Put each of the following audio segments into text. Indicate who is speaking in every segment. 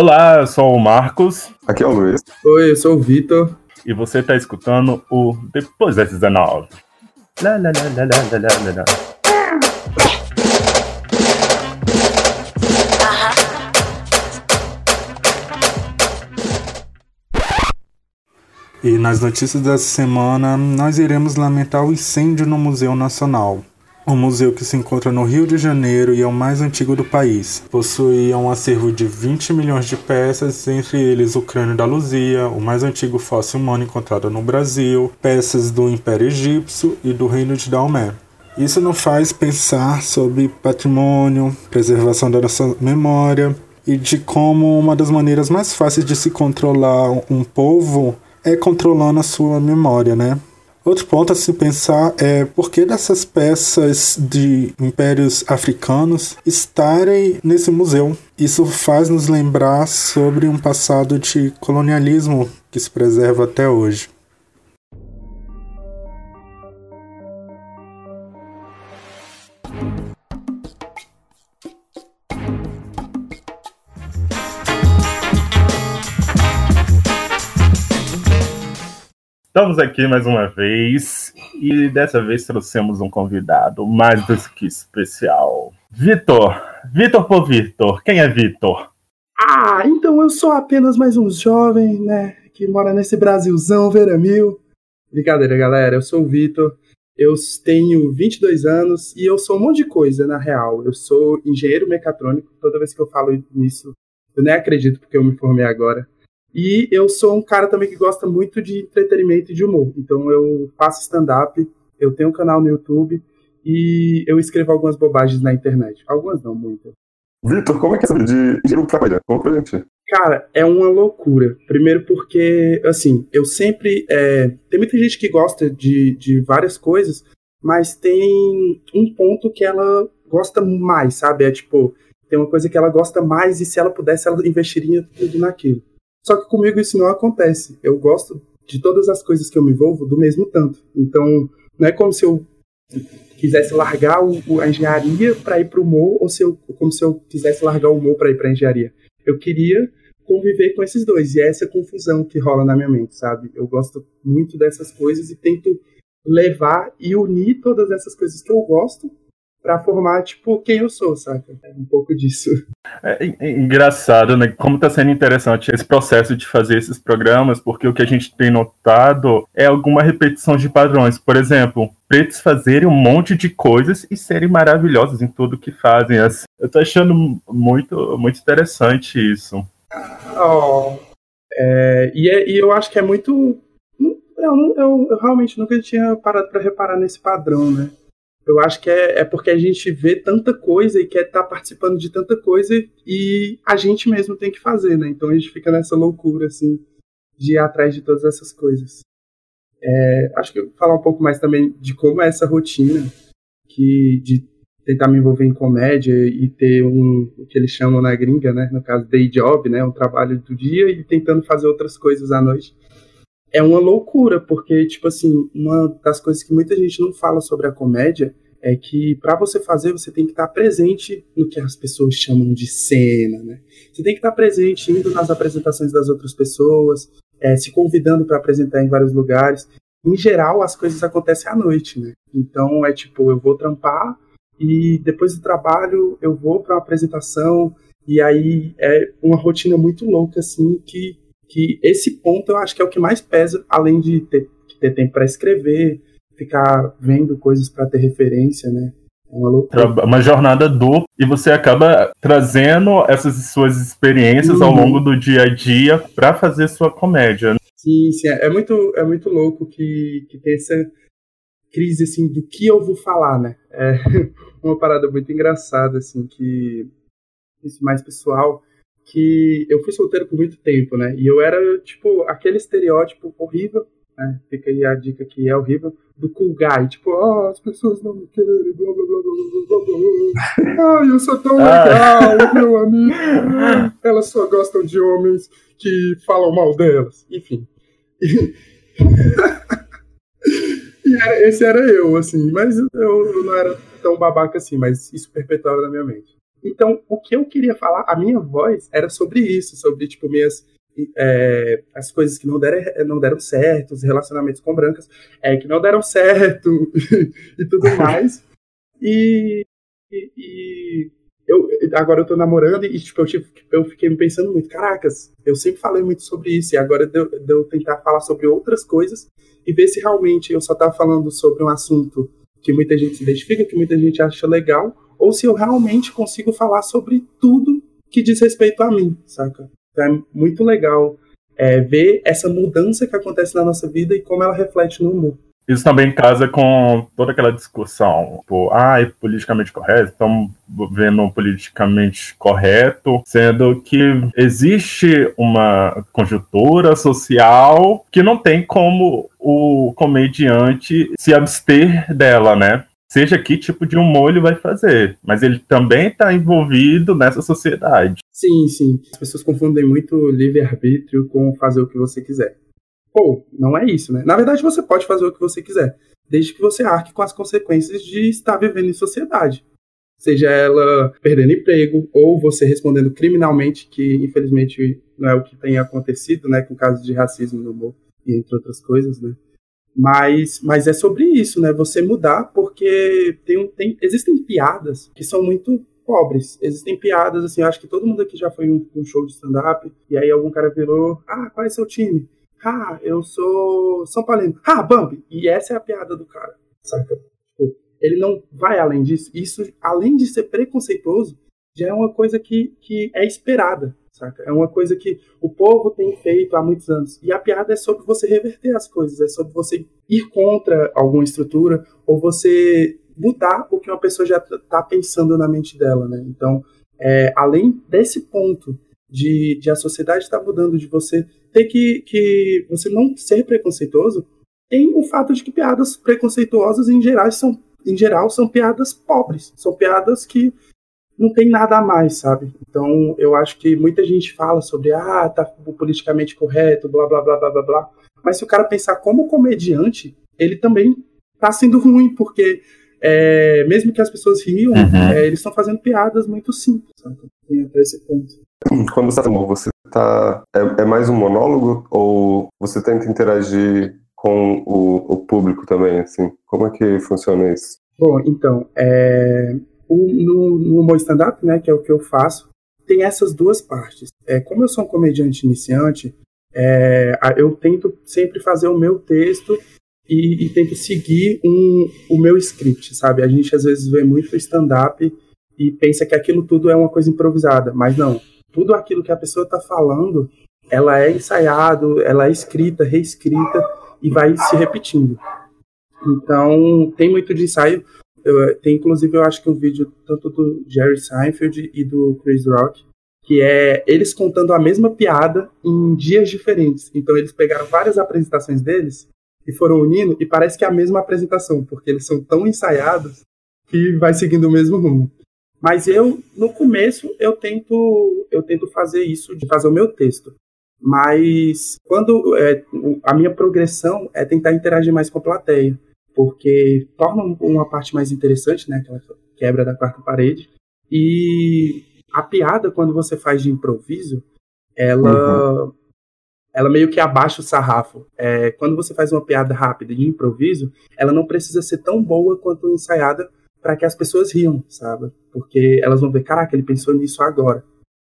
Speaker 1: Olá, eu sou o Marcos.
Speaker 2: Aqui é o Luiz.
Speaker 3: Oi, eu sou o Vitor.
Speaker 1: E você está escutando o Depois das 19. Lá, lá, lá, lá, lá, lá, lá, lá.
Speaker 4: E nas notícias dessa semana, nós iremos lamentar o incêndio no Museu Nacional. Um museu que se encontra no Rio de Janeiro e é o mais antigo do país. Possuía um acervo de 20 milhões de peças, entre eles o crânio da Luzia, o mais antigo fóssil humano encontrado no Brasil, peças do Império Egípcio e do Reino de Daomé. Isso nos faz pensar sobre patrimônio, preservação da nossa memória e de como uma das maneiras mais fáceis de se controlar um povo é controlando a sua memória, né? Outro ponto a se pensar é por que dessas peças de impérios africanos estarem nesse museu. Isso faz nos lembrar sobre um passado de colonialismo que se preserva até hoje.
Speaker 1: Estamos aqui mais uma vez e dessa vez trouxemos um convidado mais do que especial. Vitor, Vitor por Vitor, quem é Vitor?
Speaker 3: Ah, então eu sou apenas mais um jovem, né, que mora nesse Brasilzão veramil. Brincadeira, galera, eu sou o Vitor, eu tenho 22 anos e eu sou um monte de coisa, na real. Eu sou engenheiro mecatrônico, toda vez que eu falo nisso, eu nem acredito porque eu me formei agora. E eu sou um cara também que gosta muito de entretenimento e de humor. Então eu faço stand-up, eu tenho um canal no YouTube e eu escrevo algumas bobagens na internet. Algumas não, muitas.
Speaker 2: Vitor, como é que é essa de giro pra trabalhar? Conta pra gente.
Speaker 3: Cara, é uma loucura. Primeiro porque, assim, eu sempre. É... Tem muita gente que gosta de, de várias coisas, mas tem um ponto que ela gosta mais, sabe? É tipo, tem uma coisa que ela gosta mais e se ela pudesse, ela investiria tudo naquilo. Só que comigo isso não acontece. Eu gosto de todas as coisas que eu me envolvo do mesmo tanto. Então, não é como se eu quisesse largar o, a engenharia para ir para o humor, ou se eu, como se eu quisesse largar o humor para ir para a engenharia. Eu queria conviver com esses dois, e é essa confusão que rola na minha mente, sabe? Eu gosto muito dessas coisas e tento levar e unir todas essas coisas que eu gosto para formar, tipo, quem eu sou, saca? É um pouco disso.
Speaker 1: É, é engraçado, né? Como tá sendo interessante esse processo de fazer esses programas, porque o que a gente tem notado é alguma repetição de padrões. Por exemplo, pretos fazerem um monte de coisas e serem maravilhosos em tudo que fazem. Assim, eu tô achando muito, muito interessante isso.
Speaker 3: Oh, é, e, é, e eu acho que é muito. Eu, eu, eu realmente nunca tinha parado para reparar nesse padrão, né? Eu acho que é, é porque a gente vê tanta coisa e quer estar tá participando de tanta coisa e a gente mesmo tem que fazer, né? Então a gente fica nessa loucura, assim, de ir atrás de todas essas coisas. É, acho que eu vou falar um pouco mais também de como é essa rotina que de tentar me envolver em comédia e ter um o que eles chamam na gringa, né, no caso day job, né, um trabalho do dia e tentando fazer outras coisas à noite é uma loucura, porque, tipo assim, uma das coisas que muita gente não fala sobre a comédia é que para você fazer, você tem que estar presente no que as pessoas chamam de cena, né? Você tem que estar presente indo nas apresentações das outras pessoas, é, se convidando para apresentar em vários lugares. Em geral, as coisas acontecem à noite, né? Então é tipo, eu vou trampar e depois do trabalho eu vou para uma apresentação e aí é uma rotina muito louca assim que que esse ponto eu acho que é o que mais pesa, além de ter, ter tempo para escrever, ficar vendo coisas para ter referência, né? É uma loucura.
Speaker 1: Uma jornada dupla e você acaba trazendo essas suas experiências uhum. ao longo do dia a dia para fazer sua comédia. Né?
Speaker 3: Sim, sim, é muito, é muito louco que, que tem essa crise assim do que eu vou falar, né? É uma parada muito engraçada assim que isso mais pessoal que eu fui solteiro por muito tempo, né? E eu era, tipo, aquele estereótipo horrível, né? Fica aí a dica que é horrível, do cool guy. Tipo, oh, as pessoas não me querem, blá, blá, blá, blá, blá, blá. Ai, eu sou tão legal, meu amigo. Elas só gostam de homens que falam mal delas. Enfim. e era, esse era eu, assim. Mas eu não era tão babaca assim, mas isso perpetuava na minha mente. Então, o que eu queria falar, a minha voz era sobre isso, sobre, tipo, minhas é, as coisas que não deram, não deram certo, os relacionamentos com brancas é, que não deram certo e tudo mais. E, e, e, eu, agora eu tô namorando e tipo, eu, eu fiquei pensando muito, caracas, eu sempre falei muito sobre isso, e agora de, de tentar falar sobre outras coisas e ver se realmente eu só tava falando sobre um assunto que muita gente se identifica, que muita gente acha legal, ou se eu realmente consigo falar sobre tudo que diz respeito a mim, saca? Então é muito legal é, ver essa mudança que acontece na nossa vida e como ela reflete no humor.
Speaker 1: Isso também casa com toda aquela discussão, tipo, ah, é politicamente correto, estamos vendo politicamente correto, sendo que existe uma conjuntura social que não tem como o comediante se abster dela, né? seja que tipo de humor ele vai fazer, mas ele também está envolvido nessa sociedade.
Speaker 3: Sim, sim. As pessoas confundem muito livre-arbítrio com fazer o que você quiser. Pô, não é isso, né? Na verdade, você pode fazer o que você quiser, desde que você arque com as consequências de estar vivendo em sociedade. Seja ela perdendo emprego ou você respondendo criminalmente, que infelizmente não é o que tem acontecido, né, com casos de racismo no humor entre outras coisas, né? Mas, mas é sobre isso, né? Você mudar, porque tem, tem, existem piadas que são muito pobres. Existem piadas, assim, acho que todo mundo aqui já foi um, um show de stand-up, e aí algum cara virou, ah, qual é seu time? Ah, eu sou São Paulino. Ah, Bambi! E essa é a piada do cara, saca? Tipo, ele não vai além disso. Isso, além de ser preconceituoso, já é uma coisa que, que é esperada, saca? É uma coisa que o povo tem feito há muitos anos. E a piada é sobre você reverter as coisas, é sobre você ir contra alguma estrutura ou você mudar o que uma pessoa já está pensando na mente dela, né? Então, é, além desse ponto de, de a sociedade estar tá mudando, de você ter que, que você não ser preconceituoso, tem o fato de que piadas preconceituosas em geral são em geral são piadas pobres, são piadas que não tem nada a mais, sabe? Então, eu acho que muita gente fala sobre, ah, tá politicamente correto, blá, blá, blá, blá, blá, blá. Mas se o cara pensar como comediante, ele também tá sendo ruim, porque é, mesmo que as pessoas riam, uhum. é, eles estão fazendo piadas muito simples, sabe? Tem até esse ponto.
Speaker 2: Quando você tá você tá. É, é, mais um monólogo ou você tenta interagir com o, o público também, assim? Como é que funciona isso?
Speaker 3: Bom, então, é, no, no humor stand-up, né, que é o que eu faço, tem essas duas partes. É, como eu sou um comediante iniciante, é, eu tento sempre fazer o meu texto e, e tento seguir um, o meu script, sabe? A gente às vezes vê muito stand-up e pensa que aquilo tudo é uma coisa improvisada, mas não. Tudo aquilo que a pessoa está falando, ela é ensaiado, ela é escrita, reescrita e vai se repetindo. Então, tem muito de ensaio. Eu, tem inclusive, eu acho que um vídeo tanto do Jerry Seinfeld e do Chris Rock, que é eles contando a mesma piada em dias diferentes. Então eles pegaram várias apresentações deles e foram unindo e parece que é a mesma apresentação, porque eles são tão ensaiados que vai seguindo o mesmo rumo. Mas eu, no começo, eu tento, eu tento fazer isso, de fazer o meu texto. Mas quando é, a minha progressão é tentar interagir mais com a plateia porque torna uma parte mais interessante, né? Aquela quebra da quarta parede. E a piada, quando você faz de improviso, ela, uhum. Ela meio que abaixa o sarrafo. É, quando você faz uma piada rápida de improviso, ela não precisa ser tão boa quanto ensaiada para que as pessoas riam, sabe? Porque elas vão ver, caraca, ele pensou nisso agora.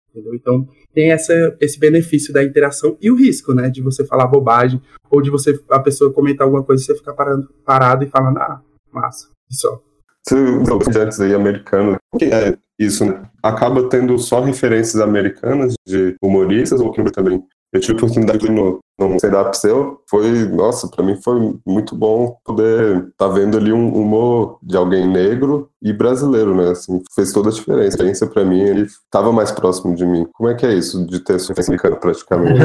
Speaker 3: Entendeu? Então, tem essa, esse benefício da interação e o risco, né? De você falar bobagem, ou de você a pessoa comentar alguma coisa e você ficar parado e falando, ah, massa, e só.
Speaker 2: Você antes aí americano, o que é isso, né? Acaba tendo só referências americanas de humoristas ou que também eu tive a oportunidade no, no stand-up seu, foi, nossa, para mim foi muito bom poder estar tá vendo ali um humor de alguém negro e brasileiro, né, assim, fez toda a diferença. A experiência para mim, ele estava mais próximo de mim. Como é que é isso, de ter sua americano praticamente?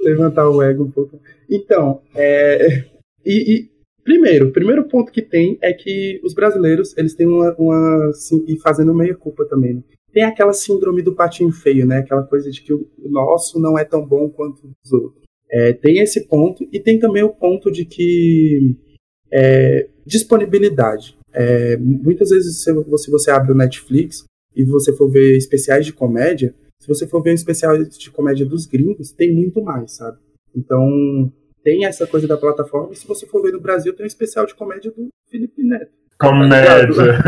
Speaker 3: Levantar o ego um pouco. Então, é... E, e, primeiro, o primeiro ponto que tem é que os brasileiros, eles têm uma, uma assim, e fazendo meia culpa também, né? Tem aquela síndrome do patinho feio, né? Aquela coisa de que o nosso não é tão bom quanto os outros. É, tem esse ponto, e tem também o ponto de que é, disponibilidade. É, muitas vezes, se você, você abre o Netflix e você for ver especiais de comédia, se você for ver especiais de comédia dos gringos, tem muito mais, sabe? Então, tem essa coisa da plataforma. E se você for ver no Brasil, tem um especial de comédia do Felipe Neto.
Speaker 1: Comédia!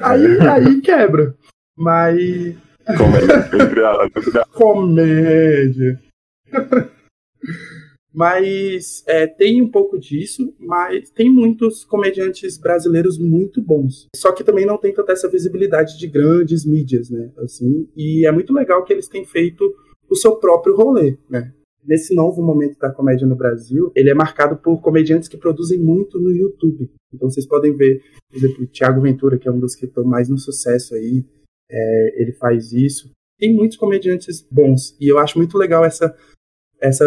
Speaker 3: aí, aí quebra. Mas.
Speaker 2: Comédia.
Speaker 3: Comédia. Mas é, tem um pouco disso, mas tem muitos comediantes brasileiros muito bons. Só que também não tem tanta essa visibilidade de grandes mídias, né? Assim, e é muito legal que eles têm feito o seu próprio rolê, né? Nesse novo momento da comédia no Brasil, ele é marcado por comediantes que produzem muito no YouTube. Então vocês podem ver, por exemplo, o Thiago Ventura, que é um dos que estão mais no sucesso aí, é, ele faz isso. Tem muitos comediantes bons, e eu acho muito legal essa, essa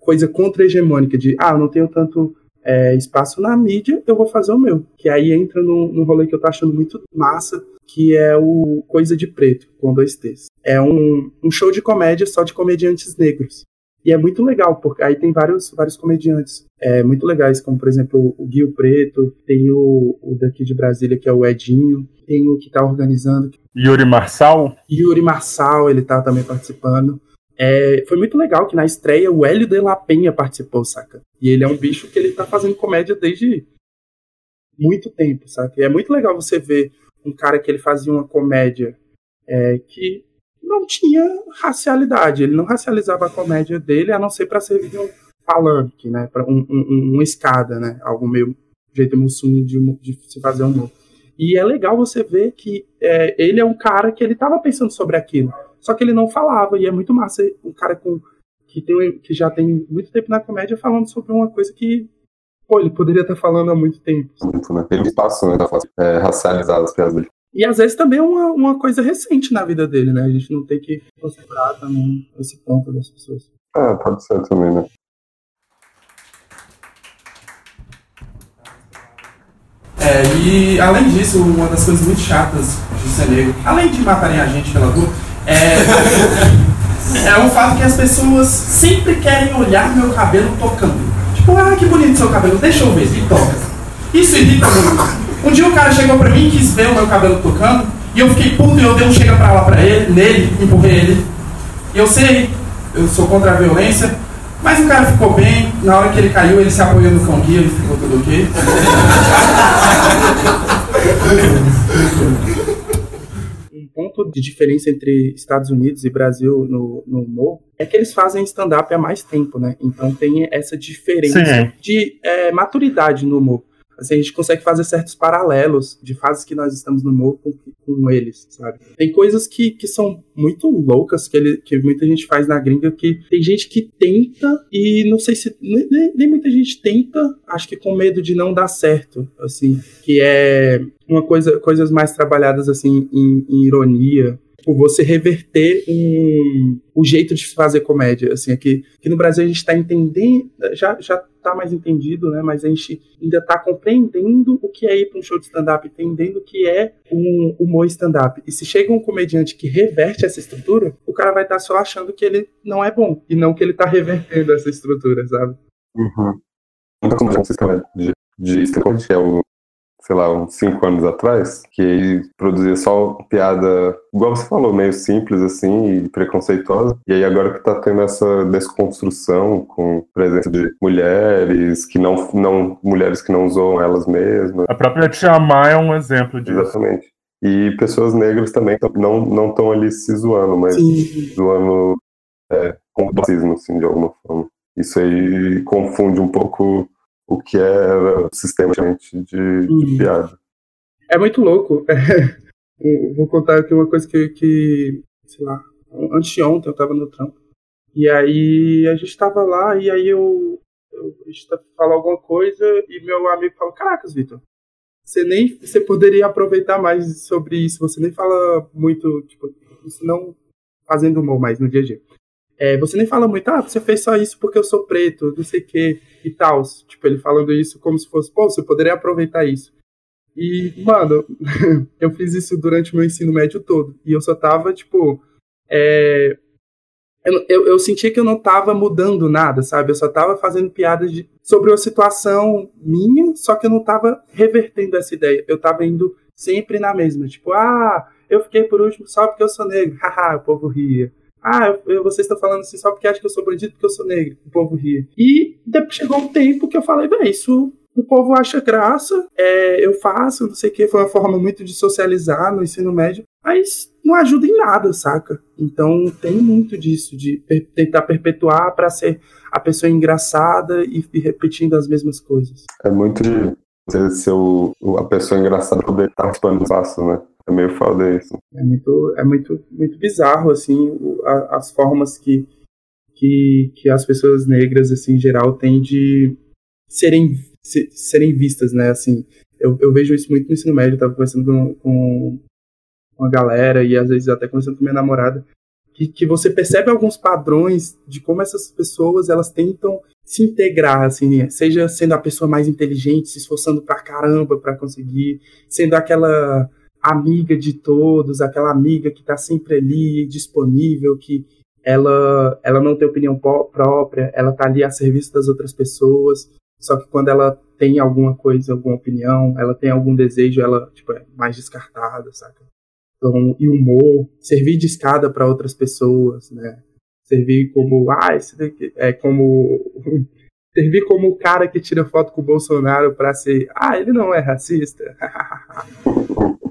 Speaker 3: coisa contra-hegemônica de, ah, eu não tenho tanto é, espaço na mídia, eu vou fazer o meu. Que aí entra num, num rolê que eu tô achando muito massa, que é o Coisa de Preto, com dois T's. É um, um show de comédia só de comediantes negros. E é muito legal, porque aí tem vários, vários comediantes é, muito legais, como por exemplo o Guio Preto, tem o, o daqui de Brasília, que é o Edinho, tem o que tá organizando.
Speaker 1: Yuri Marçal?
Speaker 3: Yuri Marçal, ele tá também participando. É, foi muito legal que na estreia o Hélio de La Penha participou, saca? E ele é um bicho que ele tá fazendo comédia desde muito tempo, saca? E é muito legal você ver um cara que ele fazia uma comédia é, que não tinha racialidade. Ele não racializava a comédia dele, a não ser para servir um palanque, né? Pra um, um, uma escada, né? Algo meio jeito mussum de, de se fazer humor. E é legal você ver que é, ele é um cara que ele tava pensando sobre aquilo. Só que ele não falava, e é muito massa um cara com, que, tem, que já tem muito tempo na comédia falando sobre uma coisa que pô, ele poderia estar falando há muito tempo.
Speaker 2: Muito, né? Ele passou, né? É, racializado as piadas dele.
Speaker 3: E às vezes também é uma, uma coisa recente na vida dele, né? A gente não tem que considerar também esse ponto das pessoas.
Speaker 2: É, pode ser também, né?
Speaker 3: É, e além disso, uma das coisas muito chatas de ser negro, além de matarem a gente pela rua, é, é o fato que as pessoas sempre querem olhar meu cabelo tocando. Tipo, ah, que bonito seu cabelo, deixa eu ver, e toca. Isso irrita muito. Um dia o cara chegou pra mim e quis ver o meu cabelo tocando, e eu fiquei puto e eu dei um chega pra lá pra ele, nele, empurrei ele. E eu sei, eu sou contra a violência, mas o cara ficou bem, na hora que ele caiu, ele se apoiou no cão guia, ele ficou tudo ok. ponto de diferença entre Estados Unidos e Brasil no, no humor é que eles fazem stand-up há mais tempo, né? Então tem essa diferença Sim. de é, maturidade no humor. Assim, a gente consegue fazer certos paralelos de fases que nós estamos no humor com, com eles, sabe? Tem coisas que, que são muito loucas que, ele, que muita gente faz na gringa que tem gente que tenta e não sei se nem, nem muita gente tenta, acho que com medo de não dar certo, assim, que é uma coisa, coisas mais trabalhadas assim em, em ironia, tipo, você reverter um, o jeito de fazer comédia. Assim, aqui, aqui no Brasil a gente está entendendo, já, já tá mais entendido, né? Mas a gente ainda está compreendendo o que é ir para um show de stand-up, entendendo o que é um humor stand-up. E se chega um comediante que reverte essa estrutura, o cara vai estar tá só achando que ele não é bom, e não que ele está revertendo essa estrutura, sabe?
Speaker 2: Uhum. Então, como de, de stand-up, é sei lá, uns cinco anos atrás, que ele produzia só piada, igual você falou, meio simples assim e preconceituosa. E aí agora que tá tendo essa desconstrução com presença de mulheres que não, não mulheres que não usam elas mesmas.
Speaker 1: A própria Tiamá é um exemplo disso.
Speaker 2: Exatamente. E pessoas negras também não não estão ali se zoando, mas Sim. zoando é, com racismo, assim, de alguma forma. Isso aí confunde um pouco o que era sistematicamente de, de uhum. piada.
Speaker 3: É muito louco. Vou contar aqui uma coisa que, que sei lá, anteontem eu tava no trampo. E aí a gente tava lá e aí eu, eu a gente falou alguma coisa e meu amigo falou, caracas, Vitor, você nem você poderia aproveitar mais sobre isso, você nem fala muito, tipo, isso não fazendo humor mais no dia a dia. É, você nem fala muito, ah, você fez só isso porque eu sou preto, não sei o que e tal. Tipo, ele falando isso como se fosse, pô, você poderia aproveitar isso. E, mano, eu fiz isso durante o meu ensino médio todo. E eu só tava, tipo, é, eu, eu, eu, sentia que eu não estava mudando nada, sabe? Eu só estava fazendo piadas de, sobre uma situação minha, só que eu não estava revertendo essa ideia. Eu estava indo sempre na mesma. Tipo, ah, eu fiquei por último só porque eu sou negro. Haha, o povo ria. Ah, vocês estão falando assim só porque acham que eu sou bandido porque eu sou negro. O povo ria. E depois chegou um tempo que eu falei, velho, isso o povo acha graça, é, eu faço, não sei o que, foi uma forma muito de socializar no ensino médio, mas não ajuda em nada, saca? Então tem muito disso, de per tentar perpetuar para ser a pessoa engraçada e, e, repetindo as mesmas coisas.
Speaker 2: É muito de você ser a pessoa engraçada poder estar participando do passo, né? É meio foda isso.
Speaker 3: É muito, é muito, muito bizarro, assim, as formas que, que, que as pessoas negras, assim, em geral, têm de serem se, serem vistas, né? Assim, eu, eu vejo isso muito no ensino médio, eu tava conversando com, com uma galera e às vezes até conversando com minha namorada, que, que você percebe alguns padrões de como essas pessoas elas tentam se integrar, assim, seja sendo a pessoa mais inteligente, se esforçando pra caramba para conseguir, sendo aquela amiga de todos, aquela amiga que tá sempre ali, disponível, que ela, ela não tem opinião própria, ela tá ali a serviço das outras pessoas. Só que quando ela tem alguma coisa, alguma opinião, ela tem algum desejo, ela tipo, é mais descartada, saca? Então, e humor, servir de escada para outras pessoas, né? Servir como, ah, esse daqui é como servir como o cara que tira foto com o Bolsonaro para ser, ah, ele não é racista.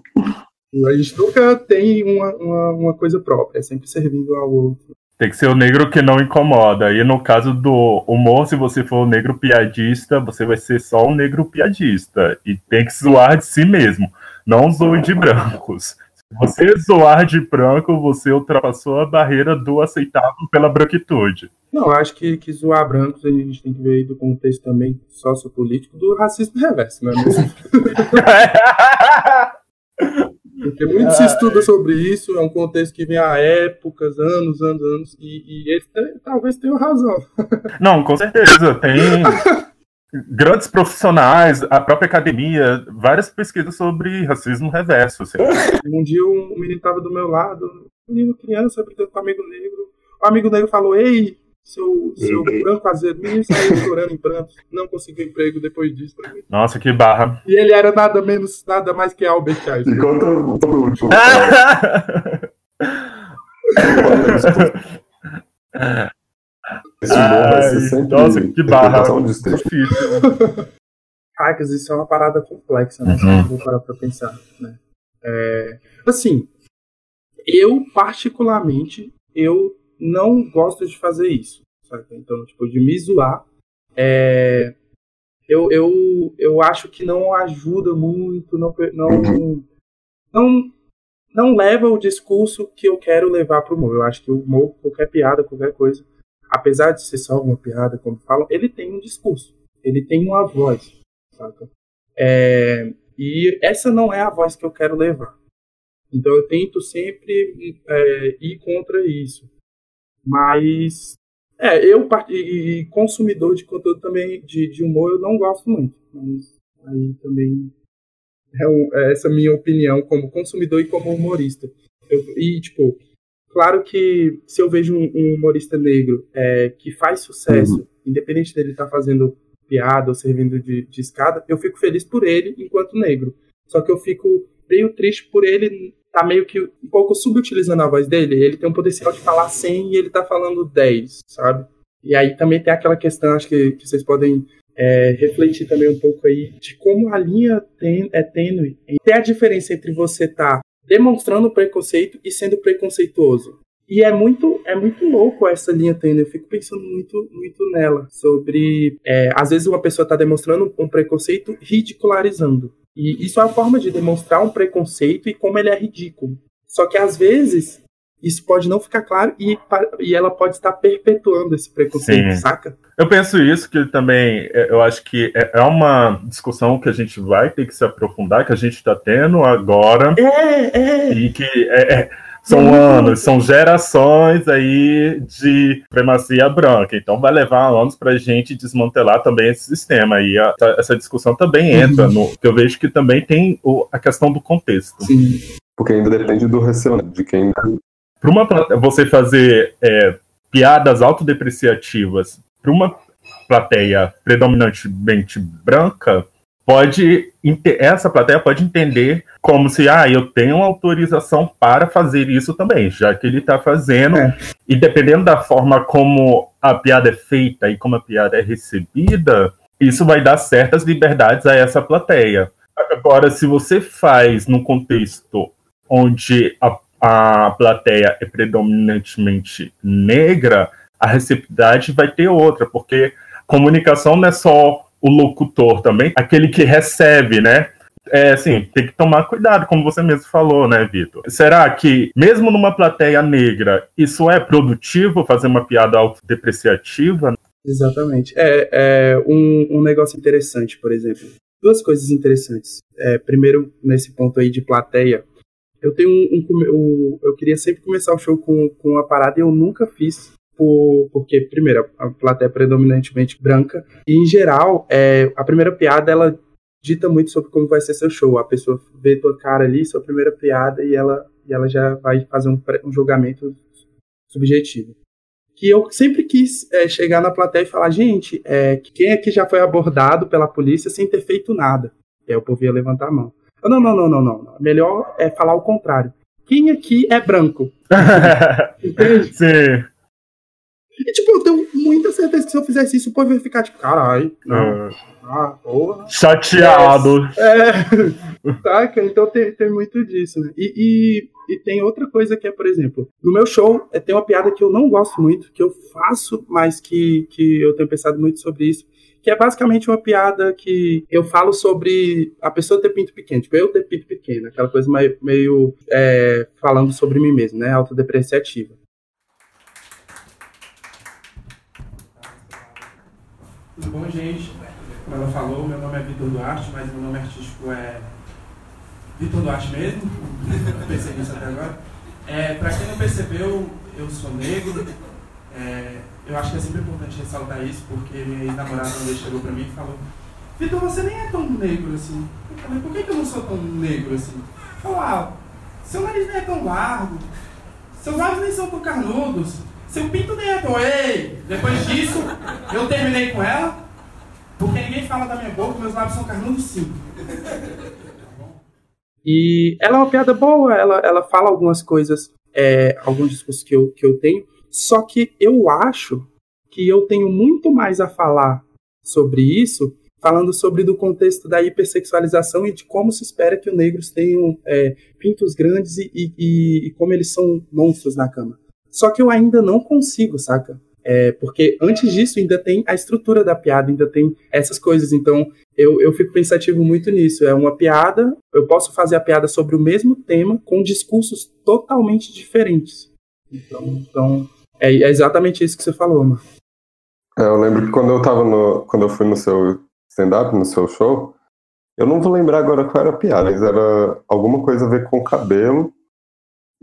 Speaker 3: a gente nunca tem uma, uma, uma coisa própria, é sempre servindo ao outro.
Speaker 1: Tem que ser o negro que não incomoda. E no caso do humor, se você for o negro piadista, você vai ser só um negro piadista. E tem que zoar de si mesmo. Não zoe de brancos. Se você zoar de branco, você ultrapassou a barreira do aceitável pela branquitude.
Speaker 3: Não, acho que, que zoar brancos a gente tem que ver do contexto também sociopolítico do racismo reverso, né? Porque muito se estuda sobre isso, é um contexto que vem há épocas, anos, anos, anos, e, e eles talvez tenham razão.
Speaker 1: Não, com certeza, tem grandes profissionais, a própria academia, várias pesquisas sobre racismo reverso. Assim.
Speaker 3: Um dia um menino estava do meu lado, um menino criança, brincando com um amigo negro, o amigo negro falou, ei, seu, seu branco azedo, menino saiu chorando em prantos, não conseguiu emprego depois disso.
Speaker 1: Nossa, que barra.
Speaker 3: E ele era nada menos, nada mais que Albert Einstein.
Speaker 2: E conta o último.
Speaker 1: Esse Ai, sempre nossa, que barra. Difícil.
Speaker 3: Hackers, isso é uma parada complexa, né? Uhum. Vou parar pra pensar, né? É, assim, eu particularmente, eu não gosto de fazer isso. Sabe? Então, tipo, de me zoar. É, eu, eu, eu acho que não ajuda muito, não, não, não, não leva o discurso que eu quero levar para o humor. Eu acho que o humor, qualquer piada, qualquer coisa, apesar de ser só uma piada, como falam, ele tem um discurso, ele tem uma voz, saca? É, e essa não é a voz que eu quero levar. Então eu tento sempre é, ir contra isso. Mas, é, eu, e consumidor de conteúdo também, de, de humor, eu não gosto muito. Mas aí também é, um, é essa minha opinião como consumidor e como humorista. Eu, e, tipo, claro que se eu vejo um, um humorista negro é, que faz sucesso, uhum. independente dele estar tá fazendo piada ou servindo de, de, escada, eu fico feliz por ele enquanto negro. Só que eu fico meio triste por ele tá meio que um pouco subutilizando a voz dele. Ele tem um potencial de falar 100 e ele tá falando 10, sabe? E aí também tem aquela questão, acho que, que vocês podem é, refletir também um pouco aí, de como a linha ten, é tênue. Tem a diferença entre você tá demonstrando preconceito e sendo preconceituoso. E é muito, é muito louco essa linha tênue. Eu fico pensando muito, muito nela. Sobre. É, às vezes uma pessoa está demonstrando um preconceito ridicularizando. E isso é uma forma de demonstrar um preconceito e como ele é ridículo. Só que às vezes isso pode não ficar claro e, e ela pode estar perpetuando esse preconceito, Sim. saca?
Speaker 1: Eu penso isso que também, é, eu acho que é, é uma discussão que a gente vai ter que se aprofundar, que a gente está tendo agora.
Speaker 3: É, é.
Speaker 1: E que é, é são anos, são gerações aí de supremacia branca. Então vai levar anos para a gente desmantelar também esse sistema. E a, essa discussão também entra uhum. no. que eu vejo que também tem o, a questão do contexto.
Speaker 2: Sim. Porque ainda depende do receio, né? de quem.
Speaker 1: Para uma você fazer é, piadas autodepreciativas para uma plateia predominantemente branca, pode essa plateia pode entender como se ah eu tenho autorização para fazer isso também já que ele está fazendo é. e dependendo da forma como a piada é feita e como a piada é recebida isso vai dar certas liberdades a essa plateia agora se você faz num contexto onde a, a plateia é predominantemente negra a receptividade vai ter outra porque comunicação não é só o locutor também, aquele que recebe, né? É assim, tem que tomar cuidado, como você mesmo falou, né, Vitor? Será que, mesmo numa plateia negra, isso é produtivo fazer uma piada autodepreciativa?
Speaker 3: Exatamente. É, é um, um negócio interessante, por exemplo. Duas coisas interessantes. É, primeiro, nesse ponto aí de plateia, eu tenho um, um, eu queria sempre começar o show com, com uma parada e eu nunca fiz por, porque, primeiro, a plateia é predominantemente branca, e em geral, é, a primeira piada ela dita muito sobre como vai ser seu show. A pessoa vê tua cara ali, sua primeira piada, e ela, e ela já vai fazer um, um julgamento subjetivo. Que eu sempre quis é, chegar na plateia e falar, gente, é, quem aqui já foi abordado pela polícia sem ter feito nada? E aí o povo ia levantar a mão. Não, não, não, não, não, não. Melhor é falar o contrário. Quem aqui é branco?
Speaker 1: Entende? Sim.
Speaker 3: E, tipo, eu tenho muita certeza que se eu fizesse isso, o povo ia ficar, tipo, caralho, não. É. Ah, porra.
Speaker 1: Chateado.
Speaker 3: É, saca? Então tem, tem muito disso, né? E, e, e, tem outra coisa que é, por exemplo, no meu show é, tem uma piada que eu não gosto muito, que eu faço, mas que, que eu tenho pensado muito sobre isso, que é basicamente uma piada que eu falo sobre a pessoa ter pinto pequeno, tipo, eu ter pinto pequeno, aquela coisa meio, meio é, falando sobre mim mesmo, né? Autodepreciativa.
Speaker 5: Tudo bom, gente? Como ela falou, meu nome é Vitor Duarte, mas meu nome artístico é Vitor Duarte mesmo. Pensei nisso até agora. É, para quem não percebeu, eu sou negro. É, eu acho que é sempre importante ressaltar isso, porque minha ex-namorada uma vez chegou para mim e falou: Vitor, você nem é tão negro assim. Eu falei: por que, que eu não sou tão negro assim? Falou: ah, seu nariz nem é tão largo, seus olhos nem são tão carnudos. Seu pinto dentro, ei! Depois disso, eu terminei com ela, porque ninguém fala da minha boca, meus lábios são carnudos sim.
Speaker 3: E ela é uma piada boa, ela, ela fala algumas coisas, é, alguns discursos que eu, que eu tenho, só que eu acho que eu tenho muito mais a falar sobre isso, falando sobre do contexto da hipersexualização e de como se espera que os negros tenham é, pintos grandes e, e, e como eles são monstros na cama. Só que eu ainda não consigo, saca? É, porque antes disso ainda tem a estrutura da piada, ainda tem essas coisas. Então eu, eu fico pensativo muito nisso. É uma piada, eu posso fazer a piada sobre o mesmo tema com discursos totalmente diferentes. Então, então é, é exatamente isso que você falou, mano.
Speaker 2: É, eu lembro que quando eu tava no. Quando eu fui no seu stand-up, no seu show, eu não vou lembrar agora qual era a piada, mas era alguma coisa a ver com o cabelo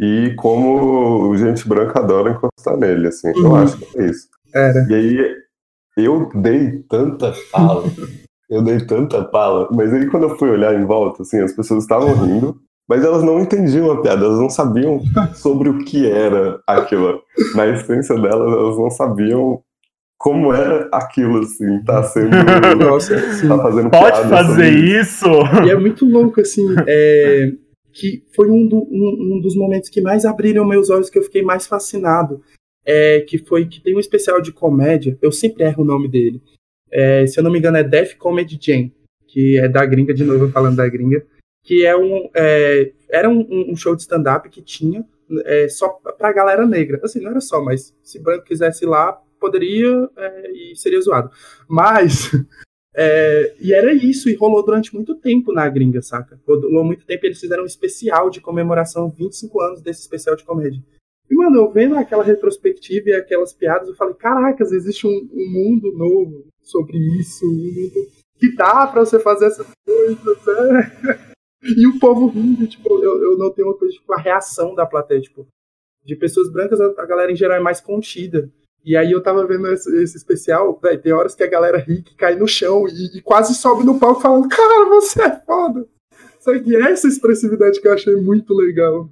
Speaker 2: e como gente branca adora encostar nele, assim. Uhum. Eu acho que é isso.
Speaker 3: Era.
Speaker 2: E aí eu dei tanta fala, eu dei tanta fala, mas aí quando eu fui olhar em volta, assim, as pessoas estavam rindo, mas elas não entendiam a piada, elas não sabiam sobre o que era aquilo. Na essência delas, elas não sabiam como era aquilo, assim, tá sendo.
Speaker 3: Nossa,
Speaker 2: tá fazendo
Speaker 1: Pode fazer isso!
Speaker 3: E é muito louco, assim, é, que foi um, do, um, um, dos momentos que mais abriram meus olhos, que eu fiquei mais fascinado. É, que foi que tem um especial de comédia, eu sempre erro o nome dele. É, se eu não me engano, é Def Comedy Jam, que é da gringa, de novo falando da gringa, que é um, é, era um, um, show de stand-up que tinha é, só pra galera negra. Assim, não era só, mas se branco quisesse ir lá, poderia é, e seria zoado. Mas É, e era isso, e rolou durante muito tempo na gringa, saca? Rolou muito tempo, eles fizeram um especial de comemoração, 25 anos desse especial de comédia. E, mano, eu vendo aquela retrospectiva e aquelas piadas, eu falei, caracas, existe um, um mundo novo sobre isso, um mundo que dá pra você fazer essas coisas, né? E o povo rindo, tipo, eu, eu notei uma coisa, tipo, a reação da plateia, tipo, de pessoas brancas, a galera em geral é mais contida. E aí eu tava vendo esse, esse especial, véio, tem horas que a galera ri que cai no chão e, e, quase sobe no palco falando, cara, você é foda. Só que essa expressividade que eu achei muito legal.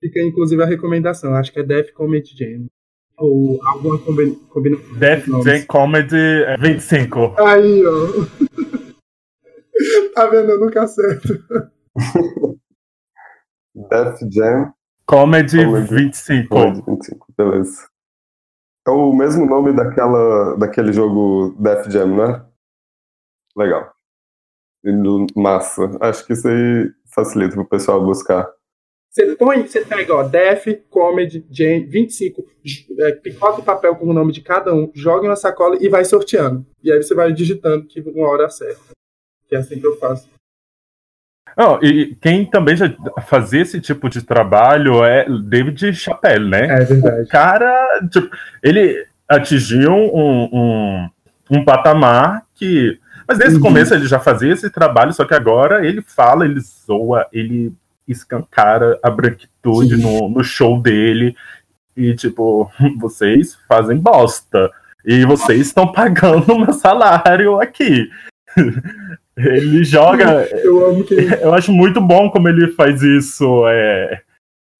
Speaker 3: Fica inclusive a recomendação, acho que é Def Comedy Jam. Ou alguma combinação.
Speaker 1: Def Jam Comedy 25.
Speaker 3: Aí, ó. tá vendo? Eu nunca acerto.
Speaker 2: Def Jam
Speaker 1: Comedy, Comedy 25.
Speaker 2: Comedy 25, beleza. É o mesmo nome daquela, daquele jogo Def Jam, né? Legal. Massa. Acho que isso aí facilita pro pessoal buscar.
Speaker 3: Você põe, você pega, ó, Def, Comedy, Jam, 25, é, picota o papel com o nome de cada um, joga em uma sacola e vai sorteando. E aí você vai digitando que uma hora acerta. Que é assim que eu faço.
Speaker 1: Não, e quem também já fazia esse tipo de trabalho é David Chappelle, né?
Speaker 3: É verdade.
Speaker 1: O cara, tipo, ele atingiu um, um, um patamar que. Mas desde uhum. o começo ele já fazia esse trabalho, só que agora ele fala, ele zoa, ele escancara a branquitude no, no show dele. E, tipo, vocês fazem bosta. E vocês estão pagando meu salário aqui. Ele joga.
Speaker 3: Eu amo que.
Speaker 1: Eu acho muito bom como ele faz isso. É,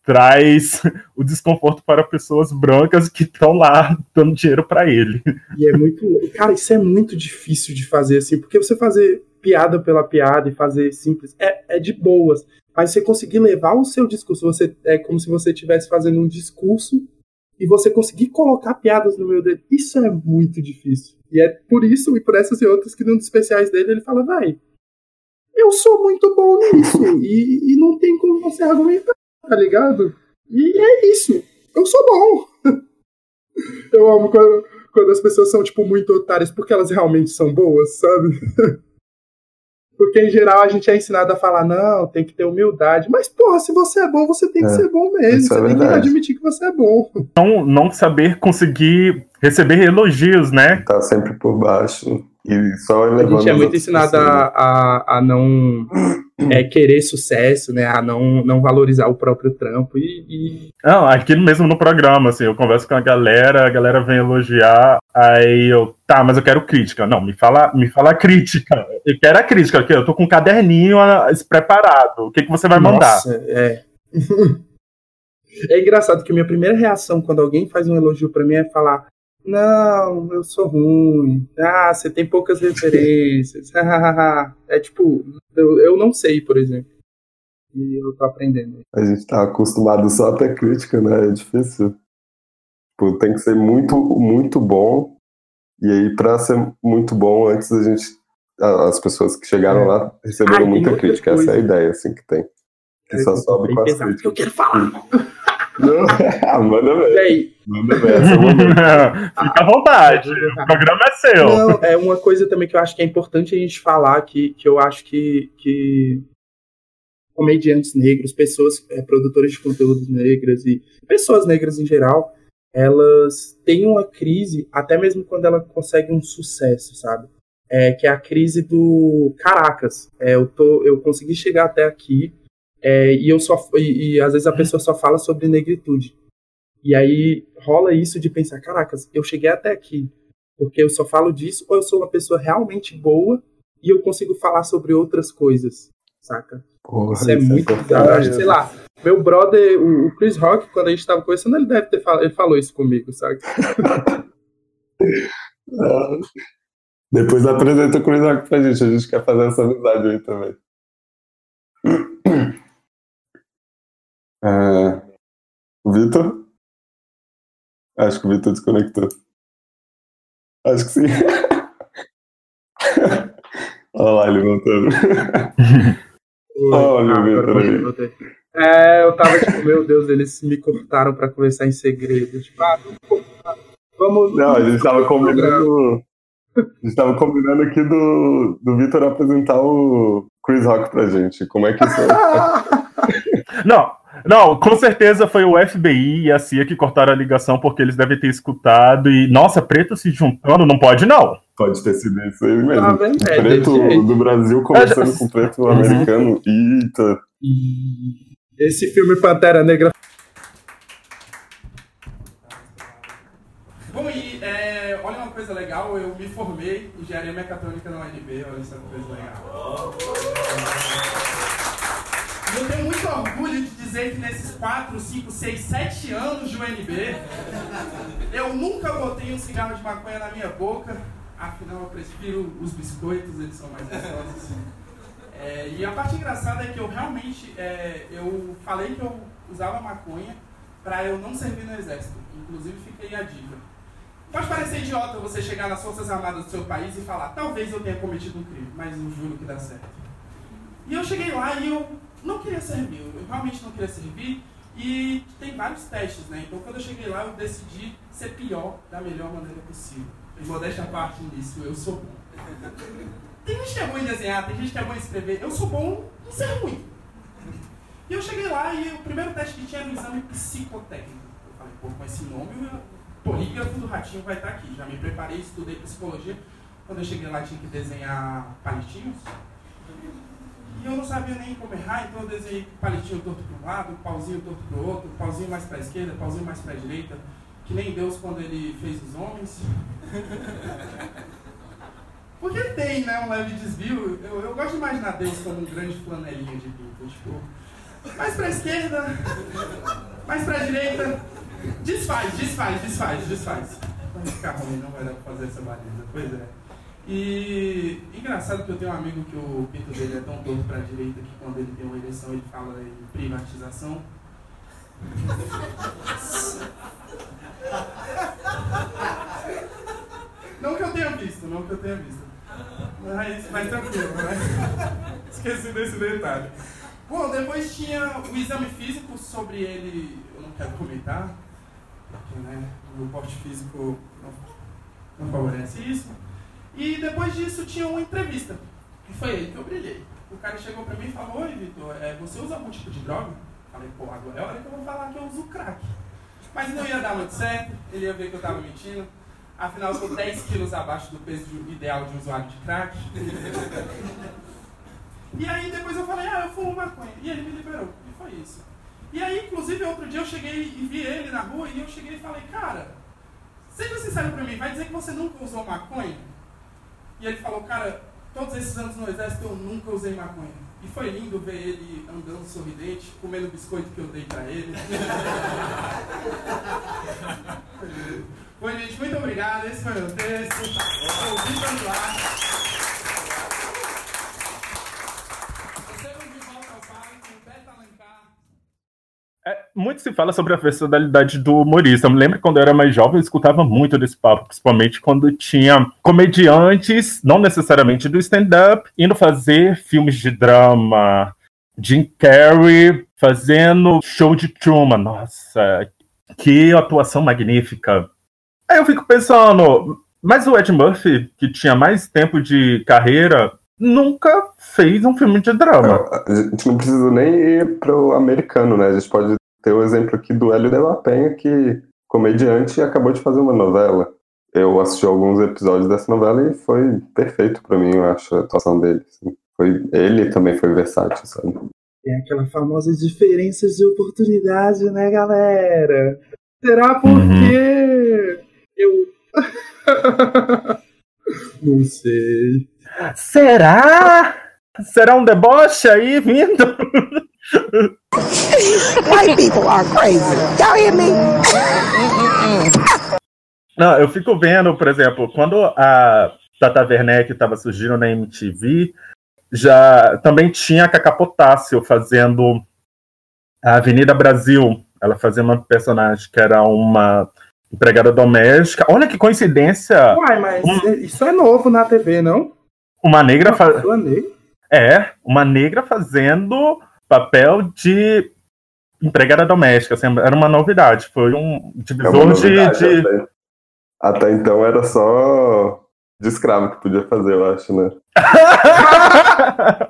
Speaker 1: traz o desconforto para pessoas brancas que estão lá dando dinheiro para ele.
Speaker 3: E é muito. Cara, isso é muito difícil de fazer assim, porque você fazer piada pela piada e fazer simples é, é de boas. Mas você conseguir levar o seu discurso, você é como se você estivesse fazendo um discurso e você conseguir colocar piadas no meio dele, isso é muito difícil. E é por isso e por essas e outras que num dos especiais dele ele fala, vai, eu sou muito bom nisso e, e não tem como você argumentar, tá ligado? E é isso, eu sou bom. eu amo quando, quando as pessoas são, tipo, muito otárias porque elas realmente são boas, sabe? Porque, em geral, a gente é ensinado a falar, não, tem que ter humildade. Mas, porra, se você é bom, você tem que é, ser bom mesmo. Você é tem que admitir que você é bom.
Speaker 1: Não, não saber conseguir receber elogios, né?
Speaker 2: Tá sempre por baixo. E só
Speaker 3: a gente é muito ensinado a, a, a, não é, querer sucesso, né? A não, não valorizar o próprio trampo. E, e,
Speaker 1: Não, aqui mesmo no programa, assim, eu converso com a galera, a galera vem elogiar, aí eu, tá, mas eu quero crítica. Não, me fala, me fala crítica. Eu quero a crítica, aqui, eu tô com um caderninho ah, preparado. O que, que você vai mandar?
Speaker 3: Nossa, é. é engraçado que a minha primeira reação quando alguém faz um elogio para mim é falar não, eu sou ruim. Ah, você tem poucas referências. é tipo, eu, eu não sei, por exemplo. E eu tô aprendendo.
Speaker 2: A gente tá acostumado só a ter crítica, né? É difícil. Tipo, tem que ser muito, muito bom. E aí, pra ser muito bom, antes a gente. As pessoas que chegaram é. lá receberam muita crítica. Coisa. Essa é a ideia, assim, que tem. Que é, só sobe com as críticas.
Speaker 3: Que eu quero falar.
Speaker 2: Não, manda ver.
Speaker 3: E aí?
Speaker 2: Manda ver.
Speaker 1: Fica à vontade. o programa é seu.
Speaker 3: Não, é uma coisa também que eu acho que é importante a gente falar, que, que eu acho que, que comediantes negros, pessoas, é, produtores de conteúdos negras e pessoas negras em geral, elas têm uma crise, até mesmo quando ela consegue um sucesso, sabe? É, que é a crise do caracas, é, eu, tô, eu consegui chegar até aqui, é, e eu só e, e, às vezes a pessoa só fala sobre negritude. E aí rola isso de pensar, caracas, eu cheguei até aqui porque eu só falo disso ou eu sou uma pessoa realmente boa e eu consigo falar sobre outras coisas, saca?
Speaker 2: Porra,
Speaker 3: isso é isso muito é sei lá, meu brother, o, Chris Rock, quando a gente tava conversando, ele deve ter falado, ele falou isso comigo, sabe?
Speaker 2: Depois apresenta o Chris Rock pra gente, a gente quer fazer essa amizade aí também. É... Vitor? Acho que o Vitor desconectou. Acho que sim. Olha lá ele voltando. Olha o Vitor aí.
Speaker 3: É, eu tava tipo, meu Deus, eles me cortaram pra conversar em segredo. Tipo, ah, vamos.
Speaker 2: Não, a gente tava combinando. A gente tava combinando aqui do, do Vitor apresentar o Chris Rock pra gente. Como é que isso é?
Speaker 1: Não, não, com certeza foi o FBI e a CIA que cortaram a ligação porque eles devem ter escutado e, nossa, preto se juntando, não pode não.
Speaker 2: Pode ter sido isso aí mesmo. Ah, preto do Brasil conversando já... com preto americano. Eita.
Speaker 3: Esse filme Pantera Negra.
Speaker 5: Bom, e é, olha uma coisa legal, eu me formei em engenharia mecatrônica na UNB, olha essa coisa legal.
Speaker 3: Nesses 4, 5, 6, 7 anos de UNB, eu nunca botei um cigarro de maconha na minha boca. Afinal, eu prefiro os biscoitos, eles são mais gostosos. É, e a parte engraçada é que eu realmente, é, eu falei que eu usava maconha para eu não servir no exército. Inclusive, fiquei a dica. Pode parecer idiota você chegar nas Forças Armadas do seu país e falar, talvez eu tenha cometido um crime, mas eu juro que dá certo. E eu cheguei lá e eu não queria servir, eu realmente não queria servir. E tem vários testes, né? Então quando eu cheguei lá, eu decidi ser pior da melhor maneira possível. E modéstia a parte nisso, eu sou bom. Tem gente que é bom em desenhar, tem gente que é bom em escrever. Eu sou bom em ser ruim. E eu cheguei lá e o primeiro teste que tinha era o exame psicotécnico. Eu falei, pô, com esse nome, o polígrafo do ratinho vai estar aqui. Já me preparei, estudei psicologia. Quando eu cheguei lá, tinha que desenhar palitinhos. E eu não sabia nem como errar, então eu desenhei palitinho torto para um lado, pauzinho torto para o outro, pauzinho mais para a esquerda, pauzinho mais para a direita, que nem Deus quando ele fez os homens. Porque tem, né, um leve desvio. Eu, eu gosto de imaginar Deus como um grande flanelinha de pinto. Tipo, mais para a esquerda, mais para a direita. Desfaz, desfaz, desfaz, desfaz. Vai ficar ruim, não vai dar para fazer essa baliza. Pois é. E engraçado que eu tenho um amigo que o pinto dele é tão torto para a direita que quando ele tem uma eleição ele fala em privatização. Não que eu tenha visto, não que eu tenha visto. Mas, mas tranquilo, né? Esqueci desse detalhe. Bom, depois tinha o exame físico sobre ele, eu não quero comentar, porque né, o meu porte físico não, não favorece isso. E depois disso tinha uma entrevista. E foi aí que eu brilhei. O cara chegou pra mim e falou, oi Vitor, é, você usa algum tipo de droga? Falei, pô, agora é hora que eu vou falar que eu uso crack. Mas não ia dar muito certo, ele ia ver que eu tava mentindo. Afinal, eu tô 10 quilos abaixo do peso ideal de um usuário de crack. E aí depois eu falei, ah, eu fumo maconha. E ele me liberou. E foi isso. E aí, inclusive, outro dia eu cheguei e vi ele na rua e eu cheguei e falei, cara, seja sincero pra mim, vai dizer que você nunca usou maconha? E ele falou, cara, todos esses anos no exército eu nunca usei maconha. E foi lindo ver ele andando sorridente, comendo o biscoito que eu dei pra ele. Bom, gente, muito obrigado. Esse foi o meu texto. Eu sou o Vitor Duarte.
Speaker 1: É, muito se fala sobre a personalidade do humorista. Eu me lembro quando eu era mais jovem, eu escutava muito desse papo, principalmente quando tinha comediantes, não necessariamente do stand-up, indo fazer filmes de drama. Jim Carrey fazendo show de Truman. Nossa, que atuação magnífica. Aí eu fico pensando, mas o Ed Murphy, que tinha mais tempo de carreira, nunca fez um filme de drama.
Speaker 2: A gente não precisa nem ir pro americano, né? A gente pode ter o exemplo aqui do Hélio de la Penha, que comediante acabou de fazer uma novela. Eu assisti alguns episódios dessa novela e foi perfeito para mim, eu acho, a atuação dele. Assim. Foi, ele também foi versátil, sabe?
Speaker 6: Tem aquela famosa diferenças de oportunidade, né, galera? Será porque uhum. eu. Não sei.
Speaker 1: Será? Será um deboche aí vindo?
Speaker 7: White people are crazy. Y'all hear me?
Speaker 1: Não, eu fico vendo, por exemplo, quando a Tata Werneck estava surgindo na MTV, já também tinha a Cacá Potássio fazendo a Avenida Brasil. Ela fazia uma personagem que era uma empregada doméstica. Olha que coincidência!
Speaker 6: Uai, mas um... isso é novo na TV, não?
Speaker 1: Uma negra fazendo. É, uma negra fazendo papel de empregada doméstica. Assim, era uma novidade. Foi um divisor é de. de...
Speaker 2: Até. até então era só de escravo que podia fazer, eu acho, né?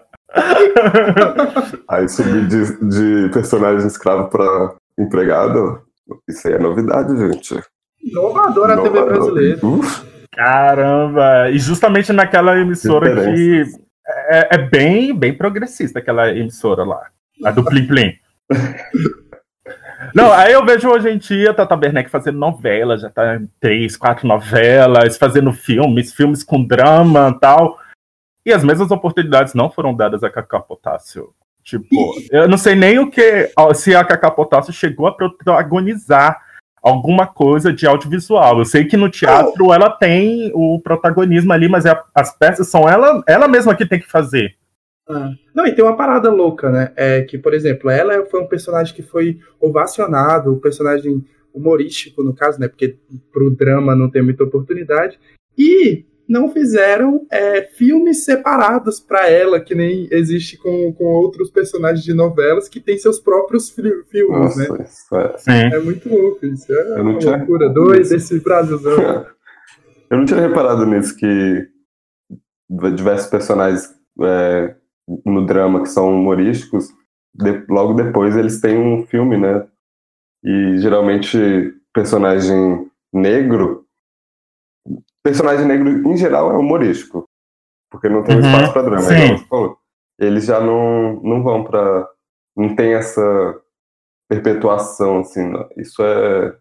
Speaker 2: aí subir de, de personagem escravo pra empregado, isso aí é novidade, gente.
Speaker 6: Inovadora a TV brasileira. Uf.
Speaker 1: Caramba! E justamente naquela emissora que é, é, bem, bem progressista, aquela emissora lá. A do Plim Plim. Não, aí eu vejo hoje em dia Tata Werneck fazendo novelas, já tá em três, quatro novelas, fazendo filmes, filmes com drama e tal. E as mesmas oportunidades não foram dadas a Cacá Potássio. Tipo, eu não sei nem o que. Se a Cacá Potássio chegou a protagonizar alguma coisa de audiovisual. Eu sei que no teatro ela tem o protagonismo ali, mas é, as peças são ela, ela mesma que tem que fazer.
Speaker 3: Ah. Não, e tem uma parada louca, né? É que, por exemplo, ela foi um personagem que foi ovacionado, um personagem humorístico, no caso, né? Porque pro drama não tem muita oportunidade. E não fizeram é, filmes separados para ela, que nem existe com, com outros personagens de novelas que têm seus próprios fi filmes,
Speaker 2: Nossa,
Speaker 3: né?
Speaker 2: isso é...
Speaker 3: É muito louco isso. É
Speaker 2: Eu não
Speaker 3: uma
Speaker 2: tinha-
Speaker 3: loucura. Dois desse Brasilzão.
Speaker 2: Eu não tinha reparado nisso que diversos personagens é, no drama que são humorísticos, de- logo depois eles têm um filme, né? E geralmente personagem negro, personagem negro em geral é humorístico, porque não tem
Speaker 1: Uhum,
Speaker 2: espaço para drama.
Speaker 1: sim.
Speaker 2: igual você falou. Eles já não, não vão para não tem essa perpetuação assim. não. Isso é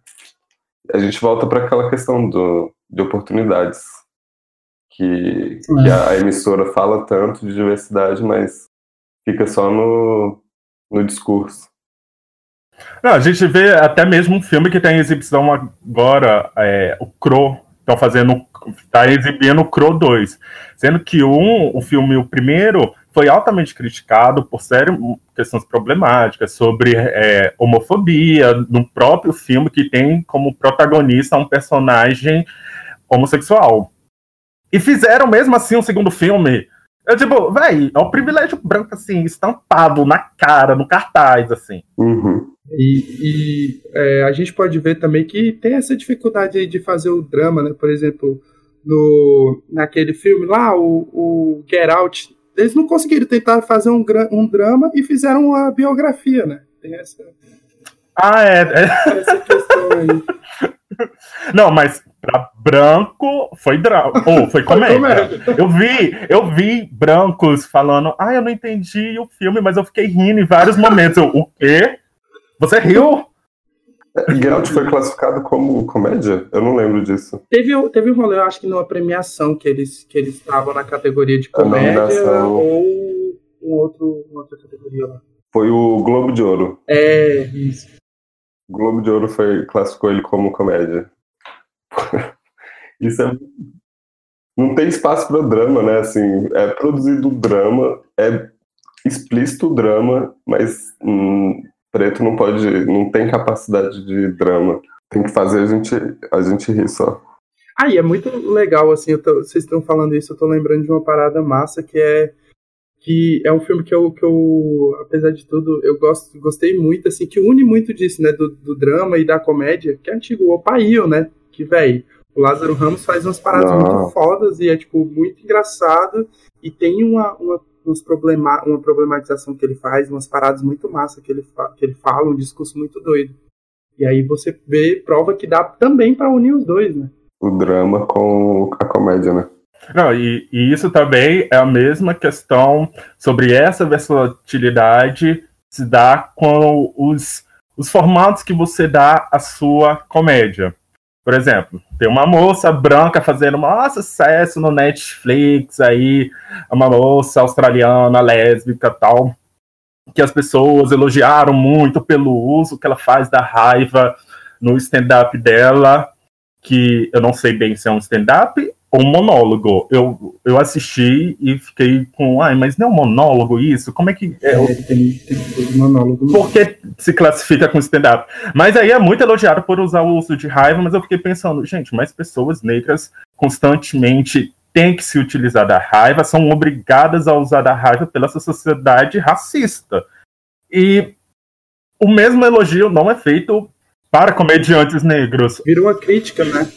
Speaker 2: a gente volta para aquela questão do, de oportunidades que, que a emissora fala tanto de diversidade, mas fica só no, no discurso.
Speaker 1: Não, a gente vê até mesmo um filme que está em exibição agora, é, o Cro. Estão fazendo. Está exibindo o Cro 2. Sendo que um, o filme, o primeiro, foi altamente criticado por sérias questões problemáticas sobre é, homofobia, no próprio filme que tem como protagonista um personagem homossexual. E fizeram mesmo assim um segundo filme. Eu, tipo, véi, é um privilégio branco, assim, estampado na cara, no cartaz, assim.
Speaker 2: Uhum.
Speaker 3: E, e, é, a gente pode ver também que tem essa dificuldade aí de fazer o drama, né? Por exemplo, no, naquele filme lá, o, o Get Out, eles não conseguiram tentar fazer um, um drama e fizeram uma biografia, né? Tem essa,
Speaker 1: Ah, é. é.
Speaker 3: essa questão aí.
Speaker 1: Não, mas pra branco foi drama. Ou foi comédia.
Speaker 3: comédia.
Speaker 1: Eu vi, eu vi brancos falando, ah, eu não entendi o filme, mas eu fiquei rindo em vários momentos. Eu, o quê? Você riu?
Speaker 2: Get Out foi classificado como comédia? Eu não lembro disso.
Speaker 3: Teve, um- teve um rolê, eu acho que numa premiação que eles que eles estavam na categoria de
Speaker 2: A
Speaker 3: comédia ou um outro, uma outra categoria lá.
Speaker 2: Foi o Globo de Ouro.
Speaker 3: É, isso.
Speaker 2: Globo de Ouro foi, classificou ele como comédia. Isso é. Não tem espaço para drama, né? Assim, é produzido drama, é explícito drama, mas hum, preto não pode, não tem capacidade de drama. Tem que fazer a gente, a gente rir só.
Speaker 3: Ah, e é muito legal, assim, tô- vocês estão falando isso, eu tô lembrando de uma parada massa que é que é um filme que eu, que eu apesar de tudo, eu gosto, gostei muito, assim, que une muito disso, né, do, do drama e da comédia, que é antigo, o Opaio, né, que, velho, o Lázaro Ramos faz umas paradas
Speaker 2: Não.
Speaker 3: muito fodas e é, tipo, muito engraçado e tem uma, uma, uns problema, uma problematização que ele faz, umas paradas muito massa que ele, fa- que ele fala, um discurso muito doido. E aí você vê, prova que dá também pra unir os dois, né.
Speaker 2: O drama com a comédia, né?
Speaker 1: Não, e, e isso também é a mesma questão sobre essa versatilidade se dá com os, os formatos que você dá à sua comédia. Por exemplo, tem uma moça branca fazendo um sucesso no Netflix aí, uma moça australiana, lésbica tal, que as pessoas elogiaram muito pelo uso que ela faz da raiva no stand-up dela, que eu não sei bem se é um stand-up um monólogo. Eu, eu assisti e fiquei com, ai, mas não é um monólogo isso? Como é que. É,
Speaker 3: É, tem, tem monólogo.
Speaker 1: por que se classifica com stand-up? Mas aí é muito elogiado por usar o uso de raiva, mas eu fiquei pensando, gente, mas pessoas negras constantemente têm que se utilizar da raiva, são obrigadas a usar da raiva pela sociedade racista. E o mesmo elogio não é feito para comediantes negros.
Speaker 3: Vira uma crítica, né?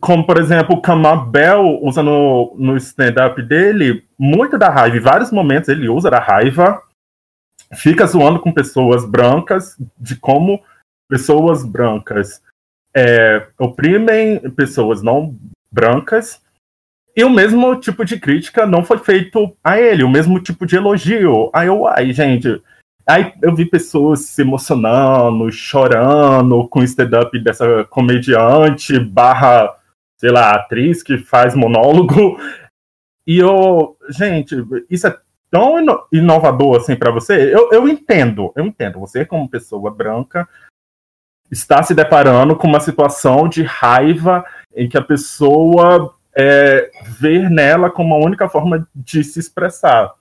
Speaker 1: Como, por exemplo, o Kamal Bell usa no, no stand-up dele muito da raiva. Em vários momentos ele usa da raiva, fica zoando com pessoas brancas, de como pessoas brancas é, oprimem pessoas não brancas. E o mesmo tipo de crítica não foi feito a ele, o mesmo tipo de elogio. Aí eu, ai, gente. Aí eu vi pessoas se emocionando, chorando com o stand-up dessa comediante barra, sei lá, atriz que faz monólogo. E eu, gente, isso é tão ino inovador assim para você. Eu, eu entendo, eu entendo. Você, como pessoa branca, está se deparando com uma situação de raiva em que a pessoa é, vê nela como a única forma de se expressar.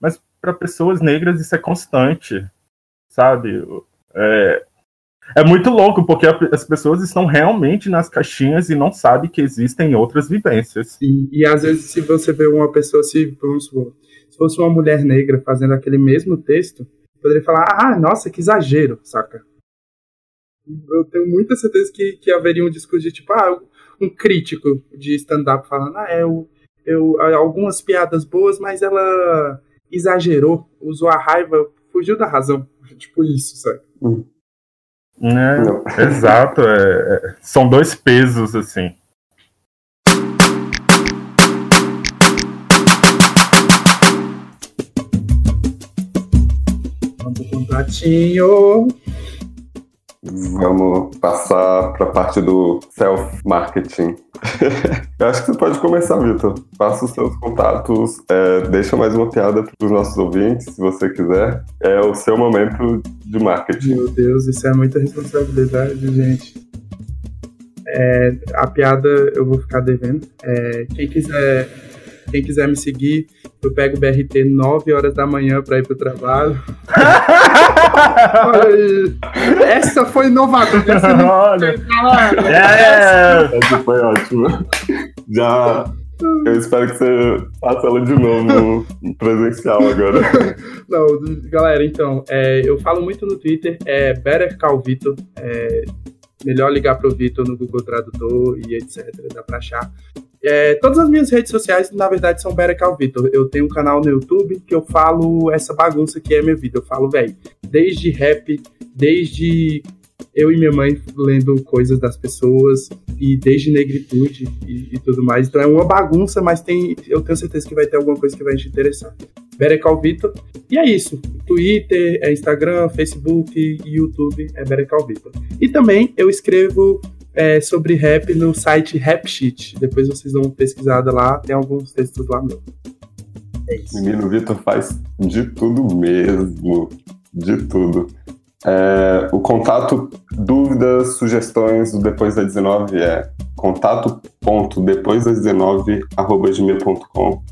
Speaker 1: Mas para pessoas negras isso é constante, sabe? É, é muito louco, porque as pessoas estão realmente nas caixinhas e não sabem que existem outras vivências.
Speaker 3: E, e às vezes, se você vê uma pessoa, se, vamos supor, se fosse uma mulher negra fazendo aquele mesmo texto, poderia falar, ah, nossa, que exagero, saca? Eu tenho muita certeza que, que haveria um discurso de tipo, ah, um crítico de stand-up falando, ah, eu, eu, algumas piadas boas, mas ela exagerou, usou a raiva, fugiu da razão. Tipo isso, sabe? Hum.
Speaker 1: É, exato, é, são dois pesos, assim.
Speaker 3: Um pratinho.
Speaker 2: Vamos passar para a parte do self-marketing. Eu acho que você pode começar, Vitor. Passa os seus contatos, é, deixa mais uma piada para os nossos ouvintes, se você quiser. É o seu momento de marketing.
Speaker 3: Meu Deus, isso é muita responsabilidade, gente. É, a piada eu vou ficar devendo. É, quem quiser quem quiser me seguir, eu pego o BRT 9 horas da manhã para ir pro trabalho. Essa foi inovadora. Essa
Speaker 2: Olha. É. Essa foi ótima. Já. Eu espero que você faça ela de novo no presencial agora.
Speaker 3: Não, galera, então, é, eu falo muito no Twitter, é Better Call Vitor, é, melhor ligar pro Vitor no Google Tradutor e etc, dá pra achar. É, todas as minhas redes sociais, na verdade, são Berecal Vitor. Eu tenho um canal no YouTube que eu falo essa bagunça que é minha vida. Eu falo, velho, desde rap, desde eu e minha mãe lendo coisas das pessoas e desde negritude e, e, tudo mais. Então é uma bagunça, mas tem, eu tenho certeza que vai ter alguma coisa que vai te interessar. Berecal Vitor. E é isso. Twitter, é Instagram, Facebook YouTube é Berecal Vitor. E também eu escrevo é, sobre rap no site Rapsheet. Depois vocês dão uma pesquisada lá, tem alguns textos lá mesmo.
Speaker 2: É isso. Menino Vitor faz de tudo mesmo. De tudo. É, o contato, dúvidas, sugestões do Depois da 19 é contato.depois das 19 gmail.com.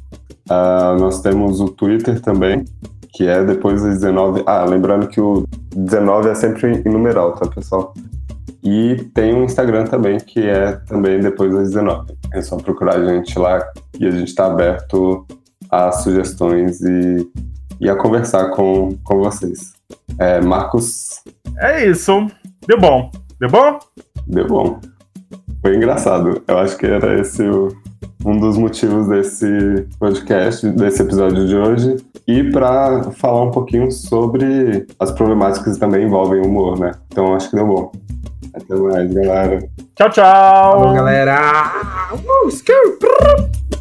Speaker 2: Uh, nós temos o Twitter também, que é depois das 19. Ah, lembrando que o 19 é sempre em numeral, tá, pessoal? E tem um Instagram também, que é também depois das 19. É só procurar a gente lá e a gente está aberto a sugestões e, e a conversar com, com vocês. É, Marcos.
Speaker 1: É isso. Deu bom. Deu bom?
Speaker 2: Deu bom. Foi engraçado. Eu acho que era esse o, um dos motivos desse podcast, desse episódio de hoje. E para falar um pouquinho sobre as problemáticas que também envolvem o humor, né? Então acho que deu bom. Até mais, galera.
Speaker 1: Tchau, tchau.
Speaker 3: Falou, galera. Uh,